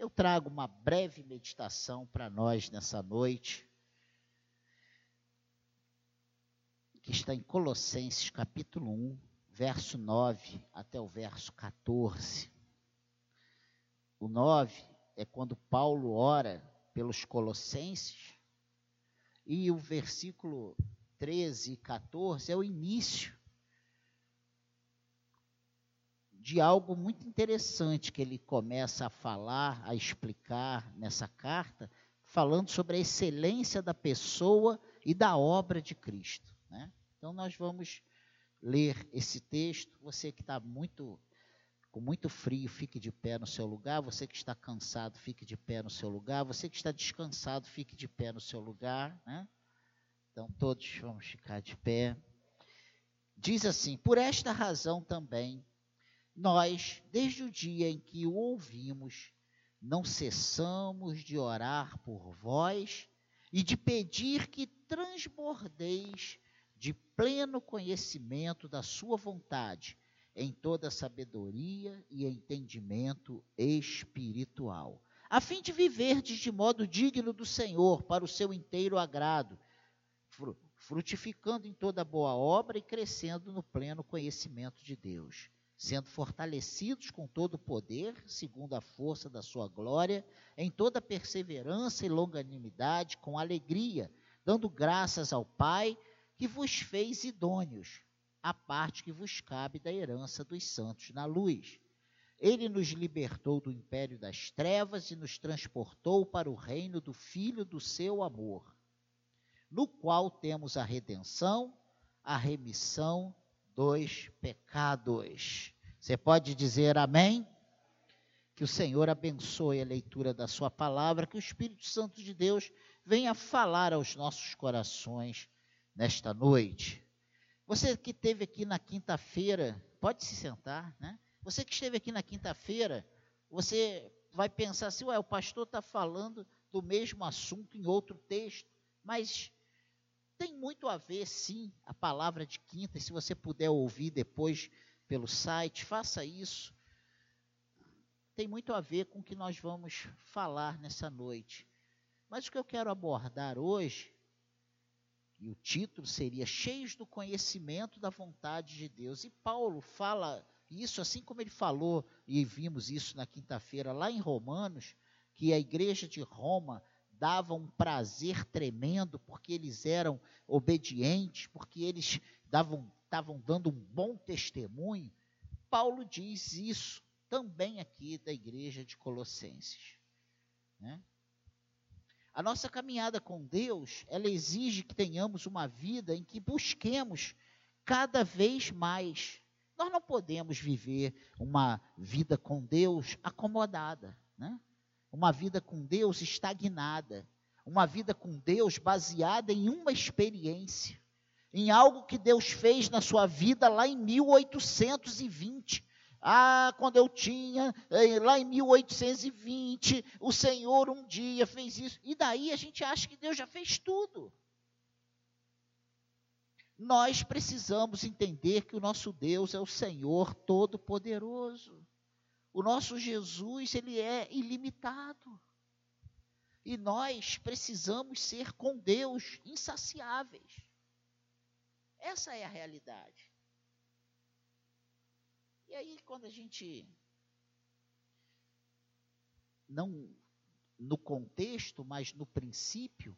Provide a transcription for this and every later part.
Eu trago uma breve meditação para nós nessa noite, que está em Colossenses capítulo 1, verso 9 até o verso 14. O 9 é quando Paulo ora pelos Colossenses, e o versículo 13 e 14 é o início de algo muito interessante que ele começa a falar, a explicar nessa carta, falando sobre a excelência da pessoa e da obra de Cristo. Né? Então nós vamos ler esse texto. Você que está muito com muito frio, fique de pé no seu lugar. Você que está cansado, fique de pé no seu lugar. Você que está descansado, fique de pé no seu lugar. Né? Então todos vamos ficar de pé. Diz assim: Por esta razão também nós, desde o dia em que o ouvimos, não cessamos de orar por vós e de pedir que transbordeis de pleno conhecimento da Sua vontade, em toda sabedoria e entendimento espiritual, a fim de viverdes de modo digno do Senhor, para o seu inteiro agrado, frutificando em toda boa obra e crescendo no pleno conhecimento de Deus sendo fortalecidos com todo o poder, segundo a força da sua glória, em toda perseverança e longanimidade, com alegria, dando graças ao Pai que vos fez idôneos, a parte que vos cabe da herança dos santos na luz. Ele nos libertou do império das trevas e nos transportou para o reino do Filho do seu amor, no qual temos a redenção, a remissão dos pecados. Você pode dizer amém? Que o Senhor abençoe a leitura da Sua palavra, que o Espírito Santo de Deus venha falar aos nossos corações nesta noite. Você que esteve aqui na quinta-feira, pode se sentar, né? Você que esteve aqui na quinta-feira, você vai pensar assim, ué, o pastor está falando do mesmo assunto em outro texto, mas tem muito a ver, sim, a palavra de quinta, e se você puder ouvir depois pelo site, faça isso. Tem muito a ver com o que nós vamos falar nessa noite. Mas o que eu quero abordar hoje, e o título seria Cheios do Conhecimento da Vontade de Deus. E Paulo fala isso, assim como ele falou, e vimos isso na quinta-feira lá em Romanos, que a igreja de Roma dava um prazer tremendo, porque eles eram obedientes, porque eles davam, estavam dando um bom testemunho. Paulo diz isso também aqui da igreja de Colossenses. Né? A nossa caminhada com Deus, ela exige que tenhamos uma vida em que busquemos cada vez mais. Nós não podemos viver uma vida com Deus acomodada, né? Uma vida com Deus estagnada, uma vida com Deus baseada em uma experiência, em algo que Deus fez na sua vida lá em 1820. Ah, quando eu tinha, eh, lá em 1820, o Senhor um dia fez isso. E daí a gente acha que Deus já fez tudo. Nós precisamos entender que o nosso Deus é o Senhor Todo-Poderoso. O nosso Jesus, ele é ilimitado. E nós precisamos ser com Deus insaciáveis. Essa é a realidade. E aí, quando a gente não no contexto, mas no princípio,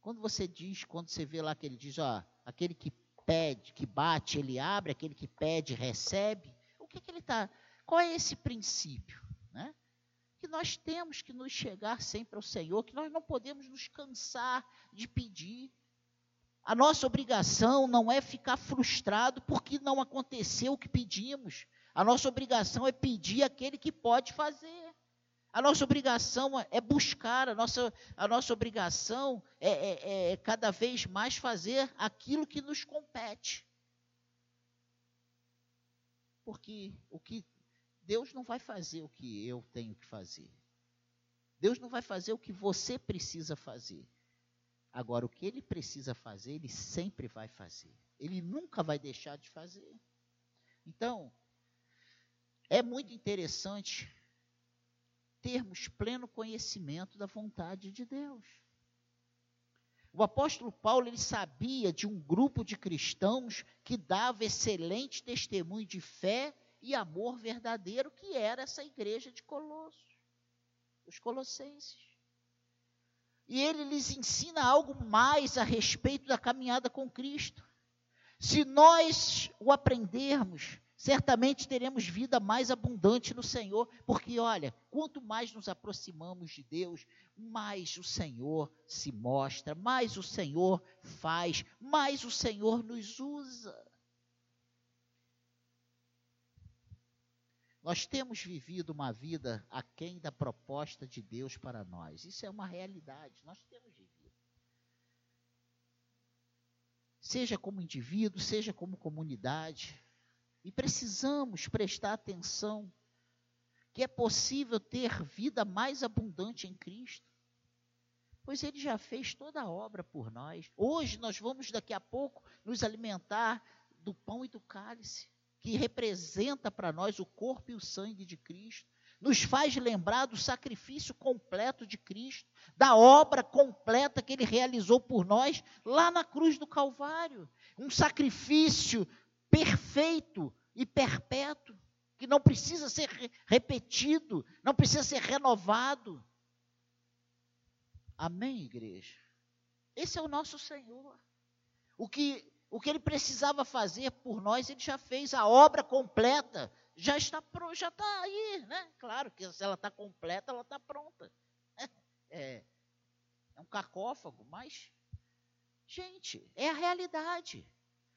quando você diz, quando você vê lá que ele diz, ó, aquele que pede, que bate, ele abre, aquele que pede, recebe, o que, que ele está qual é esse princípio? Né? Que nós temos que nos chegar sempre ao Senhor, que nós não podemos nos cansar de pedir. A nossa obrigação não é ficar frustrado porque não aconteceu o que pedimos. A nossa obrigação é pedir aquele que pode fazer. A nossa obrigação é buscar, a nossa, a nossa obrigação é, é, é cada vez mais fazer aquilo que nos compete. Porque o que Deus não vai fazer o que eu tenho que fazer. Deus não vai fazer o que você precisa fazer. Agora, o que ele precisa fazer, ele sempre vai fazer. Ele nunca vai deixar de fazer. Então, é muito interessante termos pleno conhecimento da vontade de Deus. O apóstolo Paulo ele sabia de um grupo de cristãos que dava excelente testemunho de fé e amor verdadeiro, que era essa igreja de Colossos, os colossenses. E ele lhes ensina algo mais a respeito da caminhada com Cristo. Se nós o aprendermos, certamente teremos vida mais abundante no Senhor, porque olha, quanto mais nos aproximamos de Deus, mais o Senhor se mostra, mais o Senhor faz, mais o Senhor nos usa. Nós temos vivido uma vida aquém da proposta de Deus para nós. Isso é uma realidade. Nós temos vivido. Seja como indivíduo, seja como comunidade. E precisamos prestar atenção que é possível ter vida mais abundante em Cristo. Pois Ele já fez toda a obra por nós. Hoje nós vamos, daqui a pouco, nos alimentar do pão e do cálice, que representa para nós o corpo e o sangue de Cristo. Nos faz lembrar do sacrifício completo de Cristo, da obra completa que Ele realizou por nós lá na cruz do Calvário. Um sacrifício perfeito e perpétuo, que não precisa ser repetido, não precisa ser renovado. Amém, igreja? Esse é o nosso Senhor. O que, o que ele precisava fazer por nós, ele já fez, a obra completa já está já está aí, né? Claro que se ela está completa, ela está pronta. É, é um cacófago, mas, gente, é a realidade.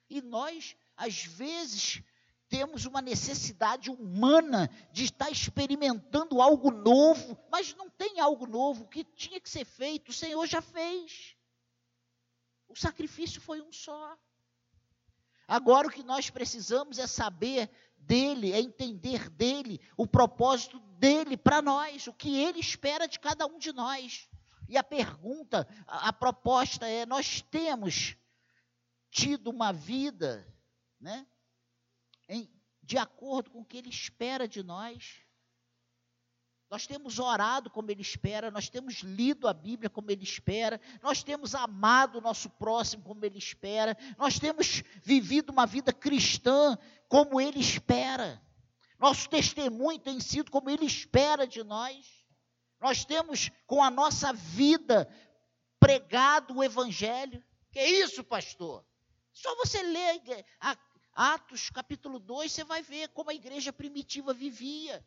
E nós às vezes, temos uma necessidade humana de estar experimentando algo novo, mas não tem algo novo. Que tinha que ser feito, o Senhor já fez. O sacrifício foi um só. Agora o que nós precisamos é saber dele, é entender dele, o propósito dele para nós, o que ele espera de cada um de nós. E a pergunta, a, a proposta é: nós temos tido uma vida né? Em, de acordo com o que Ele espera de nós. Nós temos orado como Ele espera, nós temos lido a Bíblia como Ele espera, nós temos amado o nosso próximo como Ele espera, nós temos vivido uma vida cristã como Ele espera. Nosso testemunho tem sido como Ele espera de nós. Nós temos, com a nossa vida, pregado o Evangelho. Que é isso, pastor? Só você ler Atos capítulo 2, você vai ver como a igreja primitiva vivia.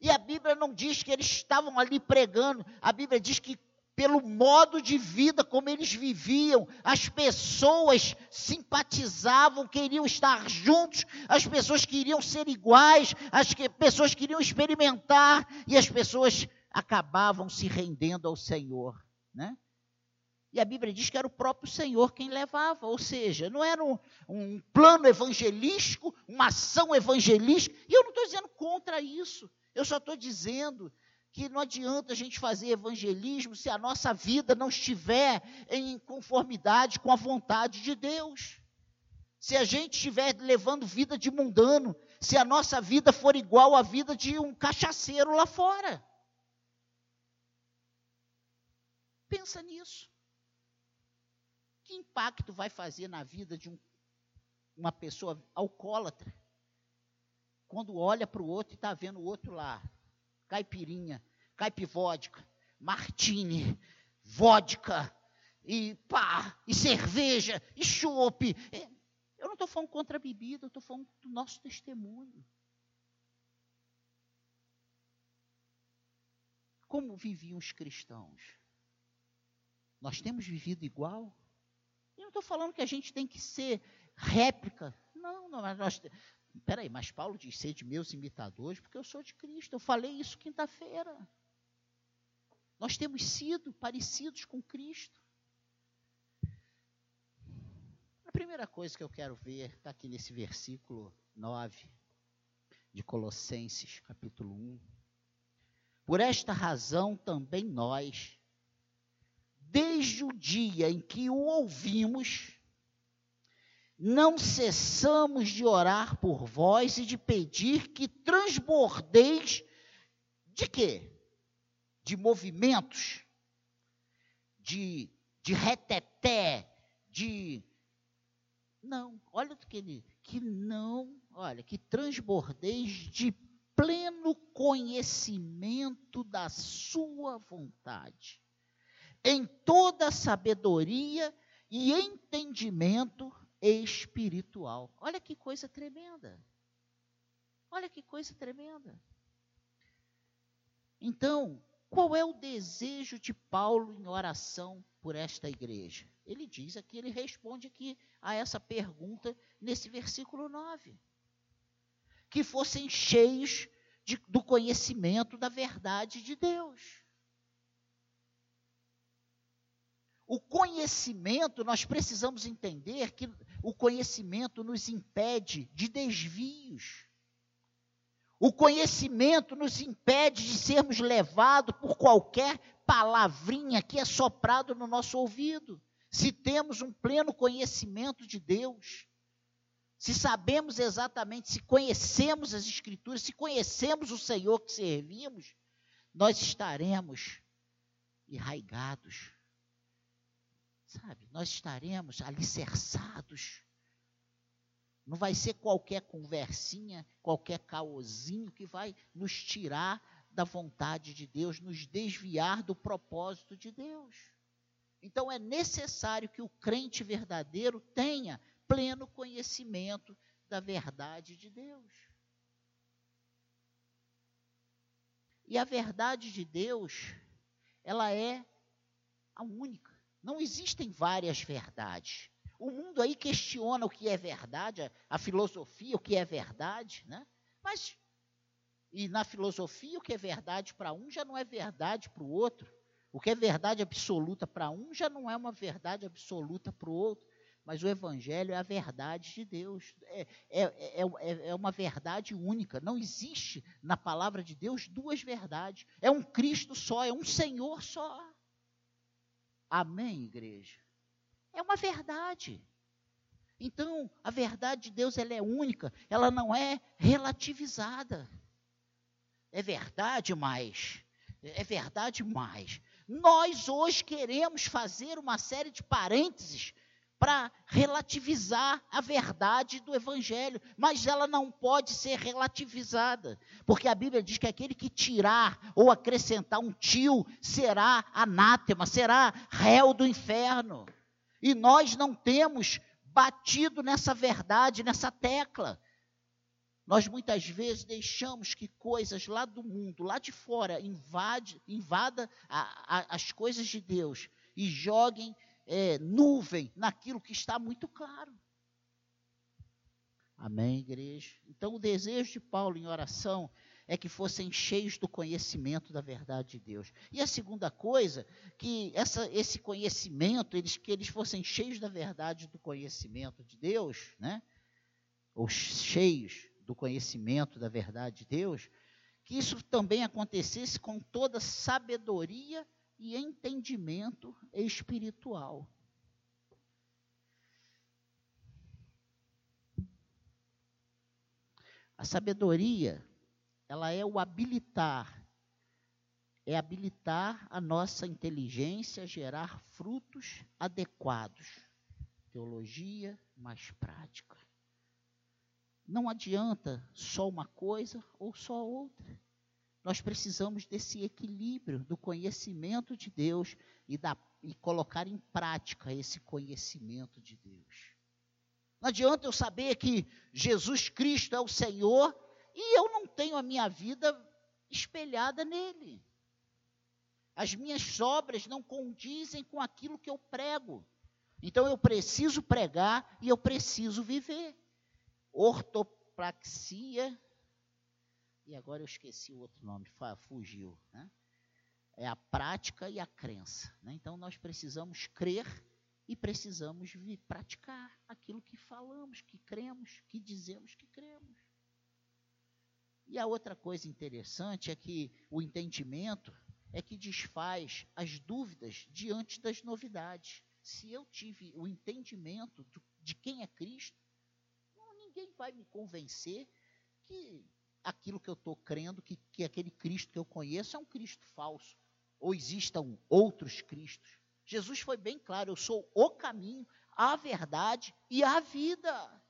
E a Bíblia não diz que eles estavam ali pregando, a Bíblia diz que pelo modo de vida como eles viviam, as pessoas simpatizavam, queriam estar juntos, as pessoas queriam ser iguais, as pessoas queriam experimentar e as pessoas acabavam se rendendo ao Senhor, né? E a Bíblia diz que era o próprio Senhor quem levava, ou seja, não era um, um plano evangelístico, uma ação evangelística. E eu não estou dizendo contra isso, eu só estou dizendo que não adianta a gente fazer evangelismo se a nossa vida não estiver em conformidade com a vontade de Deus. Se a gente estiver levando vida de mundano, se a nossa vida for igual à vida de um cachaceiro lá fora. Pensa nisso que impacto vai fazer na vida de um, uma pessoa alcoólatra quando olha para o outro e está vendo o outro lá? Caipirinha, caipivódica, martini, vodka, e pá, e cerveja, e chope. Eu não estou falando contra a bebida, eu estou falando do nosso testemunho. Como viviam os cristãos? Nós temos vivido igual? não estou falando que a gente tem que ser réplica. Não, não, nós. Peraí, mas Paulo diz ser de meus imitadores, porque eu sou de Cristo. Eu falei isso quinta-feira. Nós temos sido parecidos com Cristo. A primeira coisa que eu quero ver está aqui nesse versículo 9 de Colossenses, capítulo 1. Por esta razão também nós, desde o dia em que o ouvimos, não cessamos de orar por vós e de pedir que transbordeis De quê? De movimentos, de, de reteté, de. Não, olha o que ele. Que não, olha, que transbordeis de pleno conhecimento da sua vontade, em toda sabedoria e entendimento espiritual. Olha que coisa tremenda. Olha que coisa tremenda. Então, qual é o desejo de Paulo em oração por esta igreja? Ele diz aqui, ele responde aqui a essa pergunta nesse versículo 9. Que fossem cheios de, do conhecimento da verdade de Deus. O conhecimento, nós precisamos entender que o conhecimento nos impede de desvios. O conhecimento nos impede de sermos levados por qualquer palavrinha que é soprado no nosso ouvido. Se temos um pleno conhecimento de Deus, se sabemos exatamente, se conhecemos as Escrituras, se conhecemos o Senhor que servimos, nós estaremos enraigados, sabe? Nós estaremos alicerçados não vai ser qualquer conversinha, qualquer caosinho que vai nos tirar da vontade de Deus, nos desviar do propósito de Deus. Então é necessário que o crente verdadeiro tenha pleno conhecimento da verdade de Deus. E a verdade de Deus, ela é a única. Não existem várias verdades. O mundo aí questiona o que é verdade, a filosofia, o que é verdade, né? Mas, e na filosofia, o que é verdade para um já não é verdade para o outro. O que é verdade absoluta para um já não é uma verdade absoluta para o outro. Mas o Evangelho é a verdade de Deus. É, é, é, é, uma verdade única. Não existe na palavra de Deus duas verdades. É um Cristo só, é um Senhor só. Amém, igreja? É uma verdade. Então, a verdade de Deus ela é única, ela não é relativizada. É verdade, mas é verdade, mas nós hoje queremos fazer uma série de parênteses para relativizar a verdade do Evangelho, mas ela não pode ser relativizada, porque a Bíblia diz que aquele que tirar ou acrescentar um tio será anátema, será réu do inferno. E nós não temos batido nessa verdade, nessa tecla. Nós muitas vezes deixamos que coisas lá do mundo, lá de fora, invade, invada a, a, as coisas de Deus e joguem é, nuvem naquilo que está muito claro. Amém, igreja? Então, o desejo de Paulo em oração é que fossem cheios do conhecimento da verdade de Deus. E a segunda coisa, que essa, esse conhecimento, eles, que eles fossem cheios da verdade do conhecimento de Deus, né? ou cheios do conhecimento da verdade de Deus, que isso também acontecesse com toda sabedoria e entendimento espiritual. A sabedoria ela é o habilitar. É habilitar a nossa inteligência a gerar frutos adequados. Teologia mais prática. Não adianta só uma coisa ou só outra. Nós precisamos desse equilíbrio do conhecimento de Deus e, da, e colocar em prática esse conhecimento de Deus. Não adianta eu saber que Jesus Cristo é o Senhor e eu não tenho a minha vida espelhada nele. As minhas obras não condizem com aquilo que eu prego. Então eu preciso pregar e eu preciso viver. Ortopraxia. E agora eu esqueci o outro nome, fugiu. Né? É a prática e a crença. Né? Então nós precisamos crer e precisamos praticar aquilo que falamos, que cremos, que dizemos que cremos. E a outra coisa interessante é que o entendimento é que desfaz as dúvidas diante das novidades. Se eu tive o entendimento de quem é Cristo, ninguém vai me convencer que aquilo que eu estou crendo, que, que aquele Cristo que eu conheço é um Cristo falso, ou existam outros Cristos. Jesus foi bem claro: eu sou o caminho, a verdade e a vida.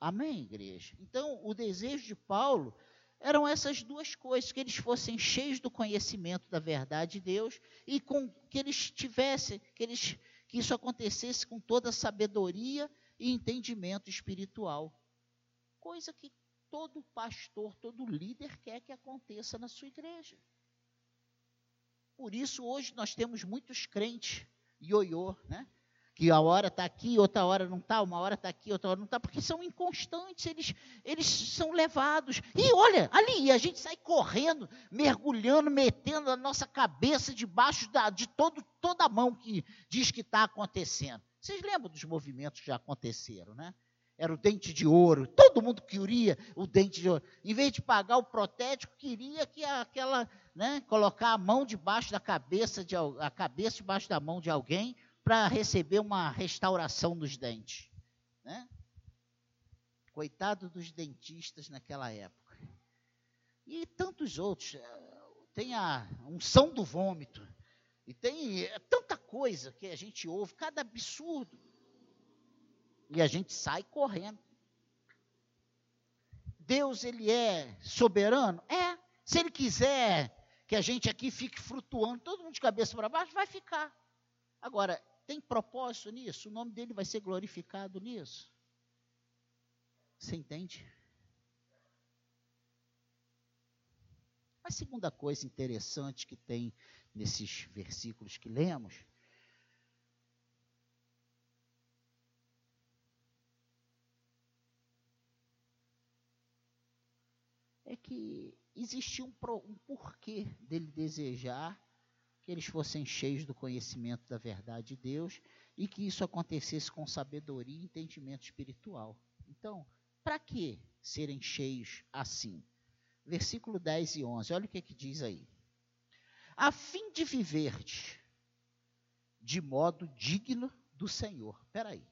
Amém, igreja? Então, o desejo de Paulo eram essas duas coisas, que eles fossem cheios do conhecimento da verdade de Deus e com que eles tivessem, que, eles, que isso acontecesse com toda a sabedoria e entendimento espiritual. Coisa que todo pastor, todo líder quer que aconteça na sua igreja. Por isso, hoje nós temos muitos crentes ioiô, né? que a hora está aqui, outra hora não está, uma hora está aqui, outra hora não está, porque são inconstantes, eles, eles são levados. E olha, ali, a gente sai correndo, mergulhando, metendo a nossa cabeça debaixo da, de todo, toda a mão que diz que está acontecendo. Vocês lembram dos movimentos que já aconteceram, né? Era o dente de ouro, todo mundo queria o dente de ouro. Em vez de pagar o protético, queria que aquela, né, colocar a mão debaixo da cabeça, de, a cabeça debaixo da mão de alguém, para receber uma restauração dos dentes. Né? Coitado dos dentistas naquela época. E tantos outros. Tem a unção do vômito. E tem tanta coisa que a gente ouve, cada absurdo. E a gente sai correndo. Deus, ele é soberano? É. Se ele quiser que a gente aqui fique flutuando, todo mundo de cabeça para baixo, vai ficar. Agora, tem propósito nisso? O nome dele vai ser glorificado nisso? Você entende? A segunda coisa interessante que tem nesses versículos que lemos é que existia um, um porquê dele desejar que eles fossem cheios do conhecimento da verdade de Deus e que isso acontecesse com sabedoria e entendimento espiritual. Então, para que serem cheios assim? Versículo 10 e 11, olha o que, que diz aí. A fim de viver de modo digno do Senhor. Espera aí.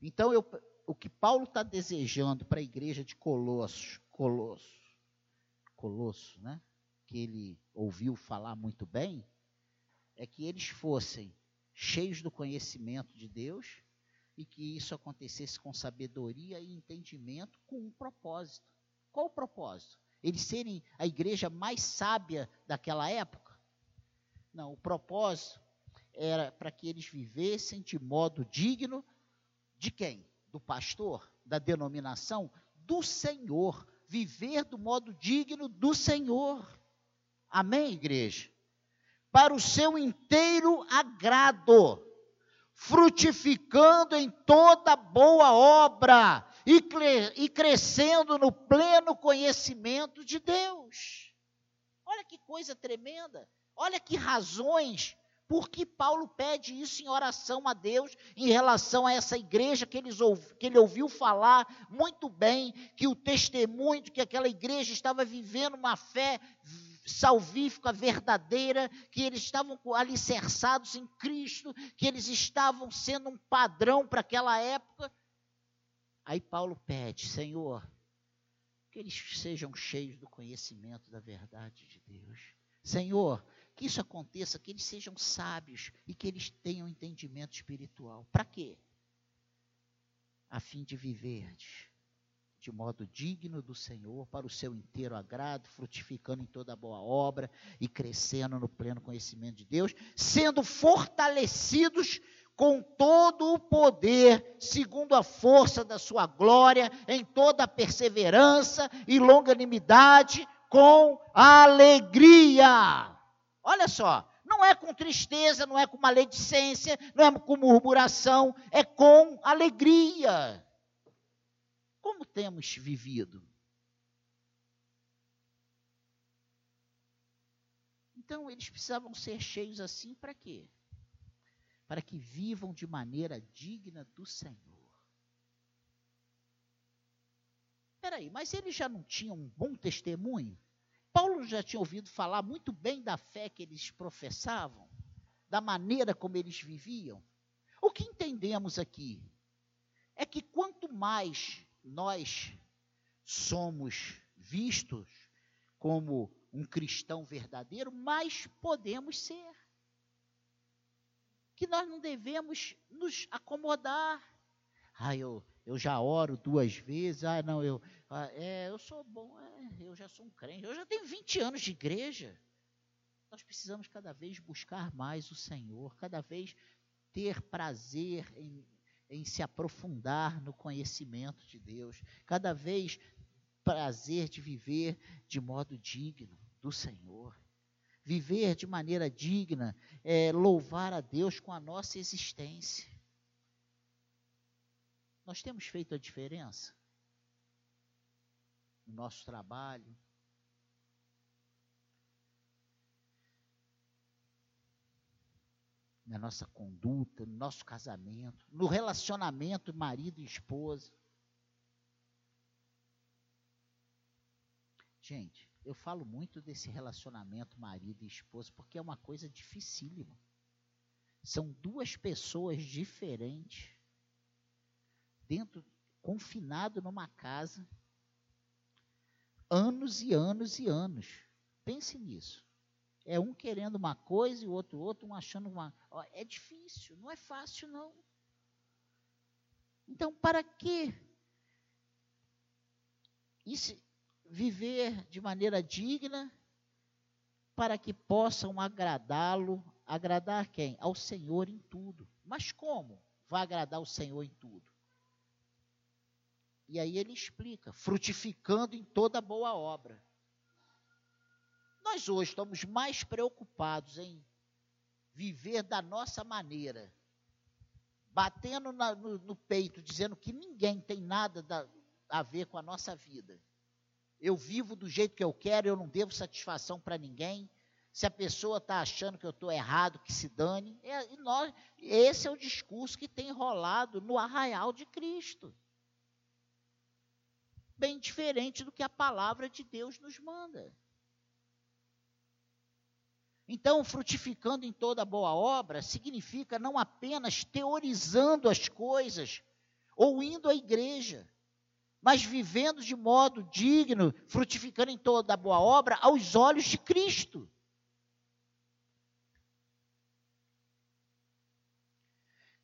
Então, eu, o que Paulo está desejando para a igreja de Colossos, Colosso, Colosso, né? que ele ouviu falar muito bem, é que eles fossem cheios do conhecimento de Deus e que isso acontecesse com sabedoria e entendimento com um propósito. Qual o propósito? Eles serem a igreja mais sábia daquela época? Não, o propósito era para que eles vivessem de modo digno de quem? Do pastor, da denominação, do Senhor. Viver do modo digno do Senhor. Amém, igreja? Para o seu inteiro agrado, frutificando em toda boa obra e, e crescendo no pleno conhecimento de Deus. Olha que coisa tremenda. Olha que razões por que Paulo pede isso em oração a Deus em relação a essa igreja que, que ele ouviu falar muito bem, que o testemunho de que aquela igreja estava vivendo uma fé salvífica verdadeira, que eles estavam alicerçados em Cristo, que eles estavam sendo um padrão para aquela época. Aí Paulo pede, Senhor, que eles sejam cheios do conhecimento da verdade de Deus. Senhor, que isso aconteça, que eles sejam sábios e que eles tenham entendimento espiritual. Para quê? A fim de viver de modo digno do Senhor, para o seu inteiro agrado, frutificando em toda boa obra e crescendo no pleno conhecimento de Deus, sendo fortalecidos com todo o poder, segundo a força da sua glória, em toda perseverança e longanimidade, com alegria. Olha só, não é com tristeza, não é com maledicência, não é com murmuração, é com alegria. Como temos vivido? Então, eles precisavam ser cheios assim para quê? Para que vivam de maneira digna do Senhor. Peraí, mas eles já não tinham um bom testemunho? Paulo já tinha ouvido falar muito bem da fé que eles professavam, da maneira como eles viviam. O que entendemos aqui é que quanto mais nós somos vistos como um cristão verdadeiro, mais podemos ser. Que nós não devemos nos acomodar. Ah, eu, eu já oro duas vezes. Ah, não, eu, ah, é, eu sou bom, é, eu já sou um crente. Eu já tenho 20 anos de igreja. Nós precisamos cada vez buscar mais o Senhor, cada vez ter prazer em, em se aprofundar no conhecimento de Deus, cada vez prazer de viver de modo digno do Senhor. Viver de maneira digna é louvar a Deus com a nossa existência. Nós temos feito a diferença no nosso trabalho, na nossa conduta, no nosso casamento, no relacionamento marido e esposa. Gente, eu falo muito desse relacionamento marido e esposa porque é uma coisa dificílima. São duas pessoas diferentes dentro confinado numa casa anos e anos e anos. Pense nisso. É um querendo uma coisa e o outro outro, um achando uma. É difícil, não é fácil não. Então, para que isso, viver de maneira digna para que possam agradá-lo, agradar quem? Ao Senhor em tudo. Mas como vai agradar o Senhor em tudo? E aí ele explica, frutificando em toda boa obra. Nós hoje estamos mais preocupados em viver da nossa maneira, batendo na, no, no, peito, dizendo que ninguém tem nada da, a ver com a nossa vida. Eu vivo do jeito que eu quero, eu não devo satisfação para ninguém. Se a pessoa está achando que eu estou errado, que se dane. É, nós, esse é o discurso que tem rolado no arraial de Cristo. Bem diferente do que a palavra de Deus nos manda. Então, frutificando em toda boa obra significa não apenas teorizando as coisas ou indo à igreja, mas vivendo de modo digno, frutificando em toda boa obra aos olhos de Cristo.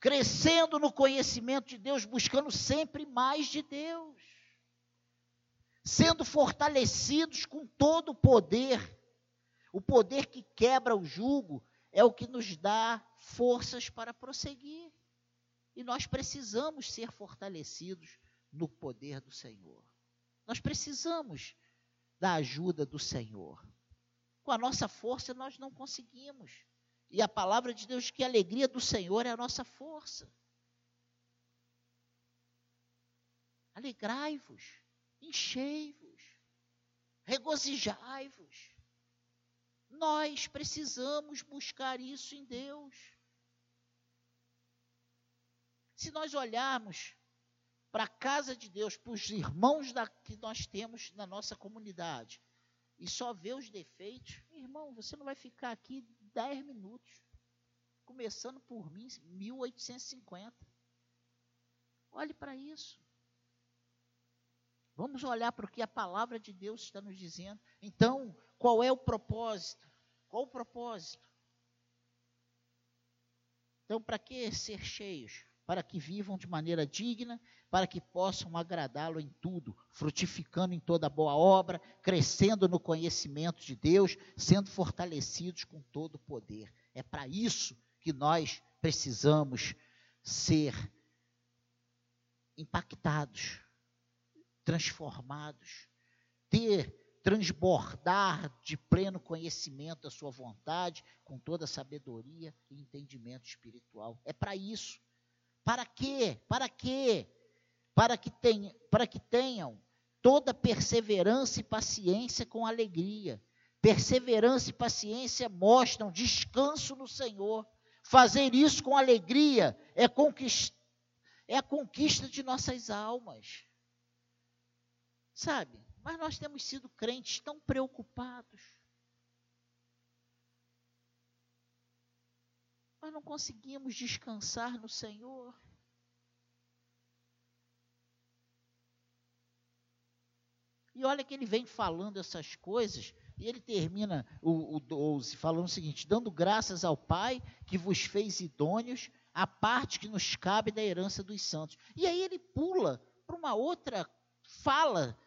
Crescendo no conhecimento de Deus, buscando sempre mais de Deus. Sendo fortalecidos com todo o poder o poder que quebra o jugo é o que nos dá forças para prosseguir. E nós precisamos ser fortalecidos no poder do Senhor. Nós precisamos da ajuda do Senhor. Com a nossa força nós não conseguimos. E a palavra de Deus que a alegria do Senhor é a nossa força. Alegrai-vos, enchei-vos, regozijai-vos. Nós precisamos buscar isso em Deus. Se nós olharmos para a casa de Deus, para os irmãos da, que nós temos na nossa comunidade, e só ver os defeitos, irmão, você não vai ficar aqui 10 minutos. Começando por mim, 1850. Olhe para isso. Vamos olhar para o que a palavra de Deus está nos dizendo. Então, qual é o propósito? Qual o propósito? Então, para que ser cheios? Para que vivam de maneira digna, para que possam agradá-lo em tudo, frutificando em toda boa obra, crescendo no conhecimento de Deus, sendo fortalecidos com todo o poder. É para isso que nós precisamos ser impactados, transformados, ter transbordar de pleno conhecimento da sua vontade, com toda sabedoria e entendimento espiritual. É para isso. Para quê? Para quê? Para que, tenha, para que tenham toda perseverança e paciência com alegria. Perseverança e paciência mostram descanso no Senhor. Fazer isso com alegria é, conquist, é a conquista de nossas almas. Sabe? Mas nós temos sido crentes tão preocupados. Nós não conseguimos descansar no Senhor. E olha que ele vem falando essas coisas, e ele termina o, o 12 falando o seguinte: dando graças ao Pai que vos fez idôneos, a parte que nos cabe da herança dos santos. E aí ele pula para uma outra fala.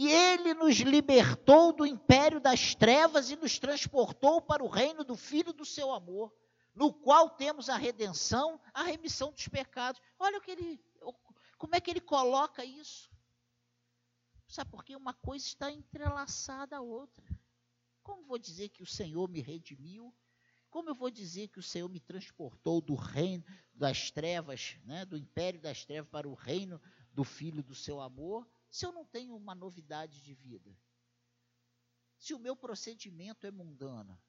E ele nos libertou do império das trevas e nos transportou para o reino do Filho do seu amor, no qual temos a redenção, a remissão dos pecados. Olha o que ele, como é que ele coloca isso? Sabe por quê? Uma coisa está entrelaçada à outra. Como vou dizer que o Senhor me redimiu? Como eu vou dizer que o Senhor me transportou do reino das trevas, né, do império das trevas para o reino do Filho do seu amor, se eu não tenho uma novidade de vida? Se o meu procedimento é mundano?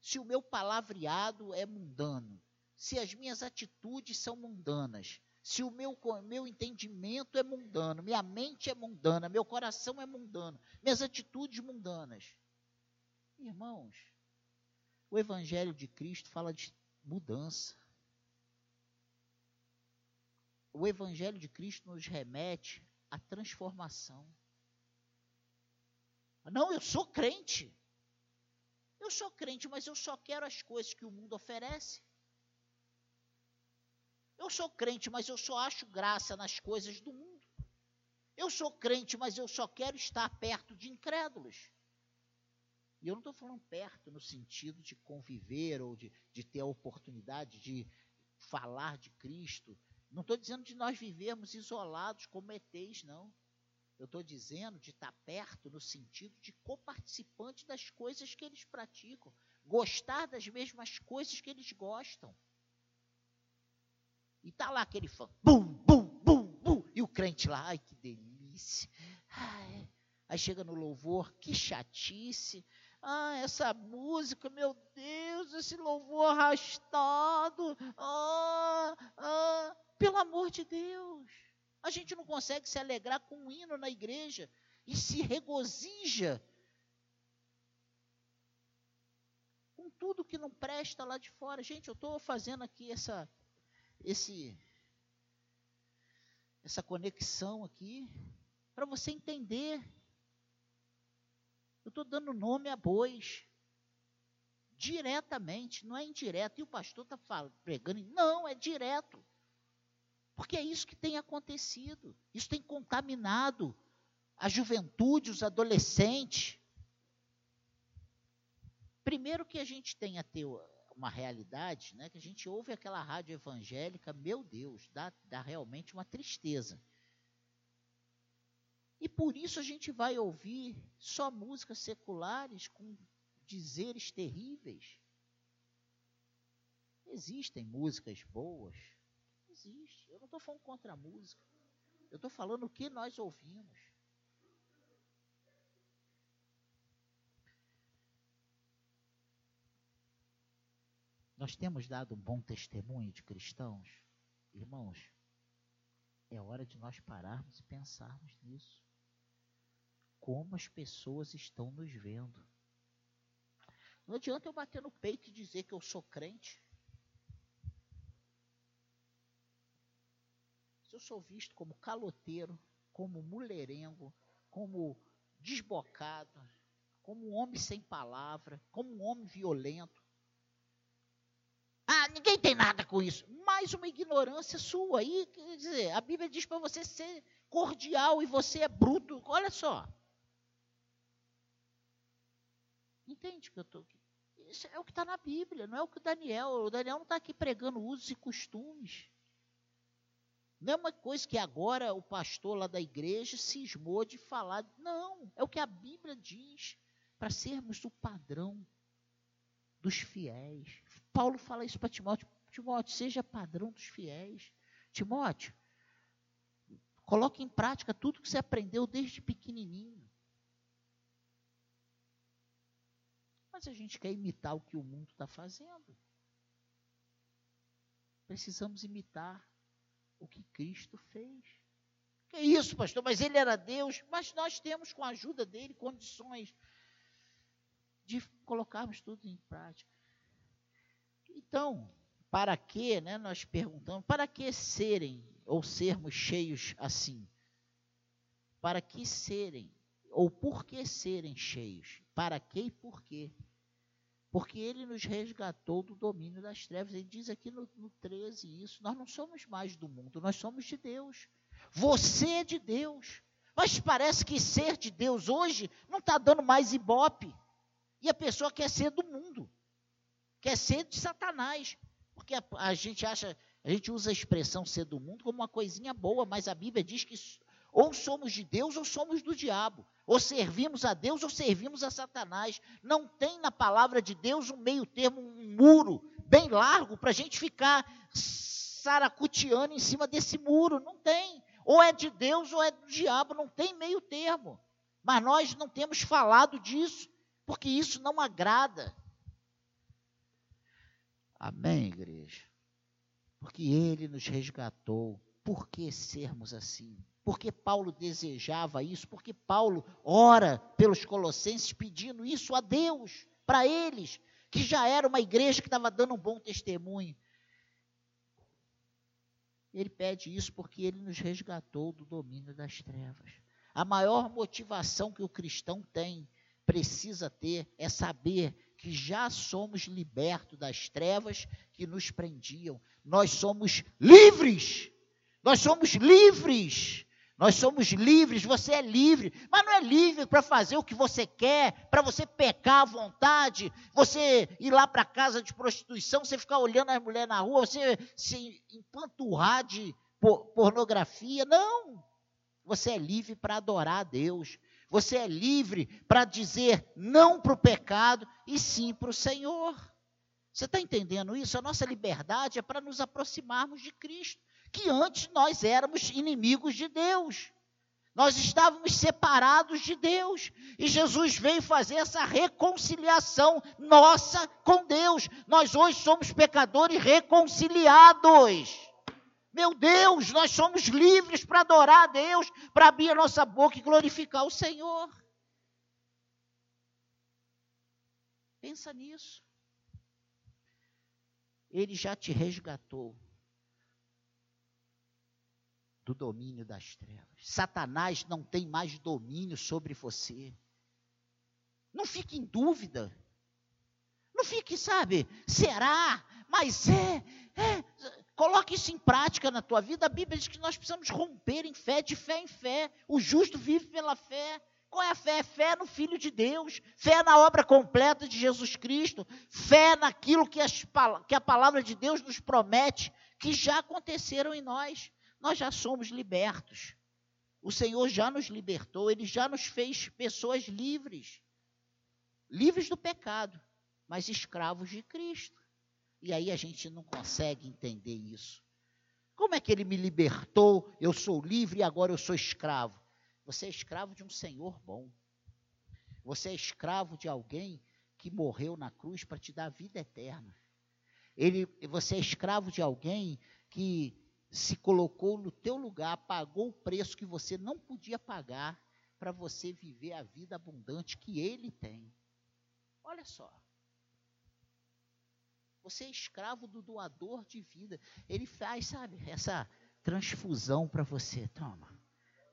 Se o meu palavreado é mundano? Se as minhas atitudes são mundanas? se o meu, meu entendimento é mundano, minha mente é mundana, meu coração é mundano, minhas atitudes mundanas. Irmãos, o Evangelho de Cristo fala de mudança. O Evangelho de Cristo nos remete à transformação. Não, eu sou crente. Eu sou crente, mas eu só quero as coisas que o mundo oferece. Eu sou crente, mas eu só acho graça nas coisas do mundo. Eu sou crente, mas eu só quero estar perto de incrédulos. E eu não estou falando perto no sentido de conviver ou de, de ter a oportunidade de falar de Cristo. Não estou dizendo de nós vivermos isolados como ETs, não. Eu estou dizendo de estar perto no sentido de coparticipante das coisas que eles praticam, gostar das mesmas coisas que eles gostam. E tá lá aquele fã, bum, bum, bum, bum, e o crente lá, ai que delícia. Ai. Aí chega no louvor, que chatice. Ah, essa música, meu Deus, esse louvor arrastado. Ah, ah, pelo amor de Deus. A gente não consegue se alegrar com um hino na igreja e se regozija com tudo que não presta lá de fora. Gente, eu estou fazendo aqui essa esse essa conexão aqui para você entender. Eu estou dando nome a bois. Diretamente, não é indireto. E o pastor está pregando. Não, é direto. Porque é isso que tem acontecido. Isso tem contaminado a juventude, os adolescentes. Primeiro que a gente tem a ter uma realidade, né, que a gente ouve aquela rádio evangélica, meu Deus, dá, dá realmente uma tristeza. E por isso a gente vai ouvir só músicas seculares com dizeres terríveis. Existem músicas boas? Existe. Eu não estou falando contra a música. Eu estou falando o que nós ouvimos. Nós temos dado um bom testemunho de cristãos? Irmãos, é hora de nós pararmos e pensarmos nisso. Como as pessoas estão nos vendo. Não adianta eu bater no peito e dizer que eu sou crente. Eu sou visto como caloteiro, como mulherengo, como desbocado, como um homem sem palavra, como um homem violento, ah, ninguém tem nada com isso. Mais uma ignorância sua. Aí, quer dizer, a Bíblia diz para você ser cordial e você é bruto. Olha só. Entende que eu estou aqui? Isso é o que está na Bíblia, não é o que o Daniel. O Daniel não está aqui pregando usos e costumes. Não é uma coisa que agora o pastor lá da igreja cismou de falar. Não, é o que a Bíblia diz para sermos o padrão dos fiéis. Paulo fala isso para Timóteo. Timóteo, seja padrão dos fiéis. Timóteo, coloque em prática tudo que você aprendeu desde pequenininho. Mas a gente quer imitar o que o mundo está fazendo. Precisamos imitar o que Cristo fez. Que isso, pastor? Mas ele era Deus. Mas nós temos, com a ajuda dele, condições de colocarmos tudo em prática. Então, para que, né, nós perguntamos, para que serem ou sermos cheios assim? para que serem, ou por que serem cheios? Para que e por quê? Porque ele nos resgatou do domínio das trevas. Ele diz aqui no, no 13 isso. Nós não somos mais do mundo, nós somos de Deus. Você é de Deus. Mas parece que ser de Deus hoje não está dando mais ibope. E a pessoa quer ser do mundo, quer ser de Satanás. Porque a, a gente acha, a gente usa a expressão ser do mundo como uma coisinha boa, mas a Bíblia diz que ou somos de Deus ou somos do diabo. Ou servimos a Deus ou servimos a Satanás. Não tem na palavra de Deus um meio termo, um muro bem largo para a gente ficar saracuteando em cima desse muro. Não tem. Ou é de Deus ou é do diabo, não tem meio termo. Mas nós não temos falado disso, porque isso não agrada. Amém, igreja? Porque Ele nos resgatou. Por que sermos assim? Porque Paulo desejava isso, porque Paulo ora pelos colossenses pedindo isso a Deus, para eles, que já era uma igreja que estava dando um bom testemunho. Ele pede isso porque ele nos resgatou do domínio das trevas. A maior motivação que o cristão tem, precisa ter, é saber que já somos libertos das trevas que nos prendiam. Nós somos livres. Nós somos livres. Nós somos livres, você é livre, mas não é livre para fazer o que você quer, para você pecar à vontade, você ir lá para casa de prostituição, você ficar olhando as mulheres na rua, você se empanturrar de pornografia. Não! Você é livre para adorar a Deus. Você é livre para dizer não para o pecado e sim para o Senhor. Você está entendendo isso? A nossa liberdade é para nos aproximarmos de Cristo que antes nós éramos inimigos de Deus. Nós estávamos separados de Deus. E Jesus veio fazer essa reconciliação nossa com Deus. Nós hoje somos pecadores reconciliados. Meu Deus, nós somos livres para adorar a Deus, para abrir a nossa boca e glorificar o Senhor. Pensa nisso. Ele já te resgatou do domínio das trevas. Satanás não tem mais domínio sobre você. Não fique em dúvida. Não fique, sabe, será? Mas é, é. Coloque isso em prática na tua vida. A Bíblia diz que nós precisamos romper em fé, de fé em fé. O justo vive pela fé. Qual é a fé? Fé no Filho de Deus, fé na obra completa de Jesus Cristo, fé naquilo que, as, que a palavra de Deus nos promete, que já aconteceram em nós nós já somos libertos. O Senhor já nos libertou, Ele já nos fez pessoas livres. Livres do pecado, mas escravos de Cristo. E aí a gente não consegue entender isso. Como é que Ele me libertou? Eu sou livre e agora eu sou escravo. Você é escravo de um Senhor bom. Você é escravo de alguém que morreu na cruz para te dar vida eterna. Ele, você é escravo de alguém que se colocou no teu lugar, pagou o preço que você não podia pagar para você viver a vida abundante que ele tem. Olha só. Você é escravo do doador de vida. Ele faz, sabe, essa transfusão para você. Toma.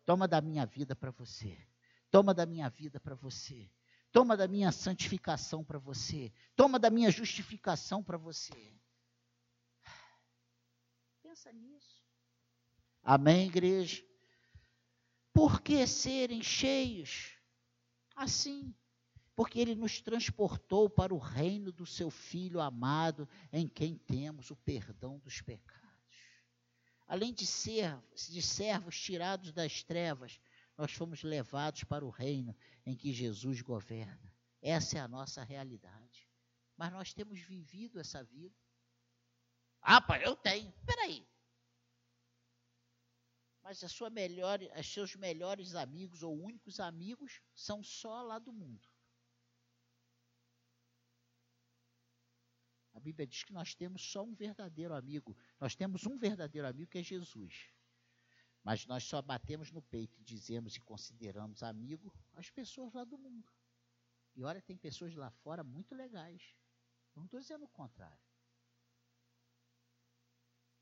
Toma da minha vida para você. Toma da minha vida para você. Toma da minha santificação para você. Toma da minha justificação para você. Pensa nisso. Amém, igreja? Por que serem cheios? Assim, porque ele nos transportou para o reino do seu Filho amado, em quem temos o perdão dos pecados. Além de, ser, de servos tirados das trevas, nós fomos levados para o reino em que Jesus governa. Essa é a nossa realidade. Mas nós temos vivido essa vida. Ah, pai, eu tenho. Peraí. Mas a sua melhor, os seus melhores amigos ou únicos amigos são só lá do mundo. A Bíblia diz que nós temos só um verdadeiro amigo. Nós temos um verdadeiro amigo que é Jesus. Mas nós só batemos no peito e dizemos e consideramos amigo as pessoas lá do mundo. E olha, tem pessoas lá fora muito legais. Não estou dizendo o contrário.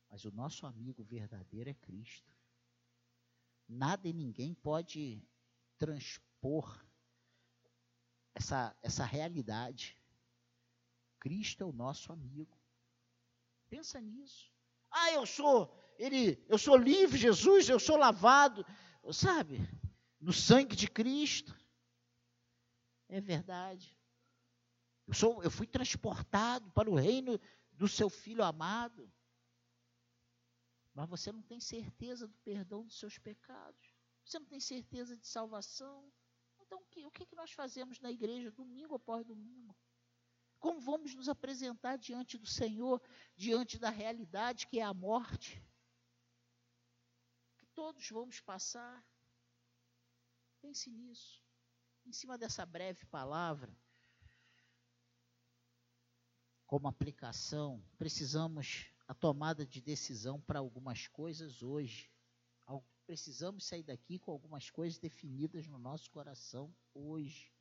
Mas o nosso amigo verdadeiro é Cristo. Nada e ninguém pode transpor essa, essa realidade. Cristo é o nosso amigo. Pensa nisso. Ah, eu sou, ele, eu sou livre, Jesus, eu sou lavado, sabe? No sangue de Cristo. É verdade. Eu, sou, eu fui transportado para o reino do seu filho amado. Mas você não tem certeza do perdão dos seus pecados. Você não tem certeza de salvação. Então, o que, o que nós fazemos na igreja, domingo após domingo? Como vamos nos apresentar diante do Senhor, diante da realidade que é a morte? Que todos vamos passar. Pense nisso. Em cima dessa breve palavra, como aplicação, precisamos a tomada de decisão para algumas coisas hoje. Precisamos sair daqui com algumas coisas definidas no nosso coração hoje.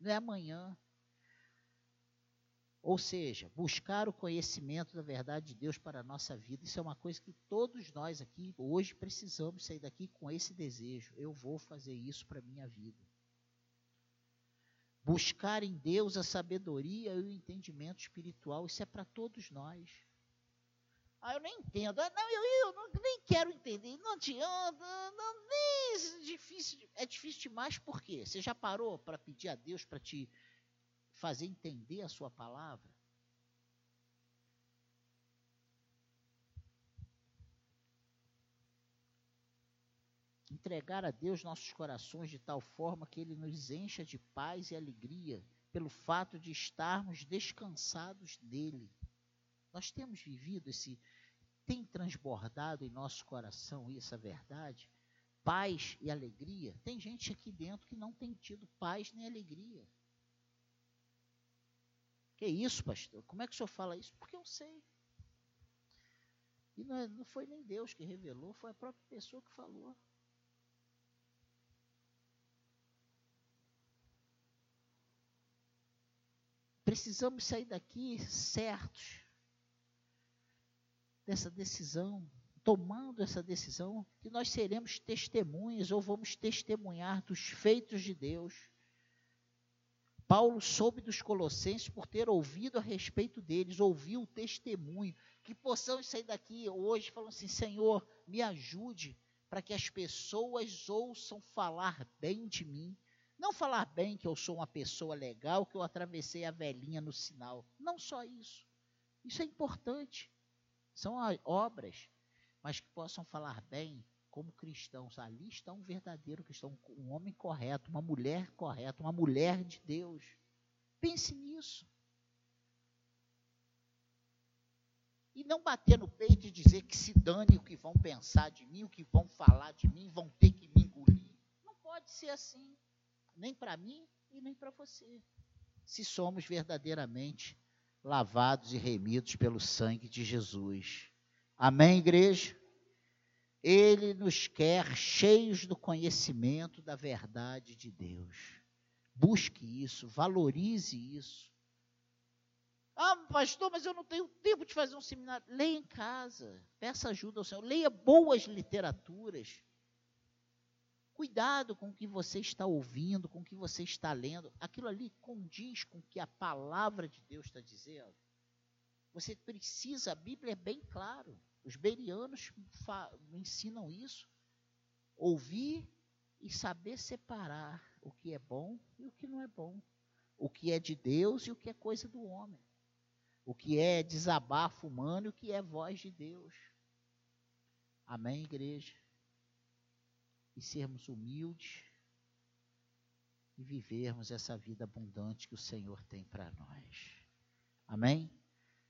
Não é amanhã. Ou seja, buscar o conhecimento da verdade de Deus para a nossa vida. Isso é uma coisa que todos nós aqui hoje precisamos sair daqui com esse desejo. Eu vou fazer isso para a minha vida. Buscar em Deus a sabedoria e o entendimento espiritual. Isso é para todos nós. Ah, eu nem entendo. Ah, não, eu, eu não, nem quero entender. Não adianta. Não, nem, é difícil, é difícil demais por quê? Você já parou para pedir a Deus para te fazer entender a sua palavra? Entregar a Deus nossos corações de tal forma que Ele nos encha de paz e alegria pelo fato de estarmos descansados dEle. Nós temos vivido esse, tem transbordado em nosso coração isso, a verdade? Paz e alegria. Tem gente aqui dentro que não tem tido paz nem alegria. Que isso, pastor? Como é que o senhor fala isso? Porque eu sei. E não, é, não foi nem Deus que revelou, foi a própria pessoa que falou. Precisamos sair daqui certos dessa decisão, tomando essa decisão, que nós seremos testemunhas ou vamos testemunhar dos feitos de Deus. Paulo soube dos Colossenses por ter ouvido a respeito deles, ouviu o testemunho, que possamos sair daqui hoje falando assim: Senhor, me ajude para que as pessoas ouçam falar bem de mim. Não falar bem que eu sou uma pessoa legal, que eu atravessei a velhinha no sinal. Não só isso. Isso é importante. São obras, mas que possam falar bem como cristãos. Ali está um verdadeiro cristão, um homem correto, uma mulher correta, uma mulher de Deus. Pense nisso. E não bater no peito e dizer que se dane o que vão pensar de mim, o que vão falar de mim, vão ter que me engolir. Não pode ser assim, nem para mim e nem para você. Se somos verdadeiramente lavados e remidos pelo sangue de Jesus. Amém, igreja? Ele nos quer cheios do conhecimento da verdade de Deus. Busque isso, valorize isso. Ah, pastor, mas eu não tenho tempo de fazer um seminário. Leia em casa, peça ajuda ao Senhor, leia boas literaturas. Cuidado com o que você está ouvindo, com o que você está lendo. Aquilo ali condiz com o que a palavra de Deus está dizendo. Você precisa, a Bíblia é bem claro. Os berianos ensinam isso. Ouvir e saber separar o que é bom e o que não é bom. O que é de Deus e o que é coisa do homem. O que é desabafo humano e o que é voz de Deus. Amém, igreja? E sermos humildes e vivermos essa vida abundante que o Senhor tem para nós. Amém?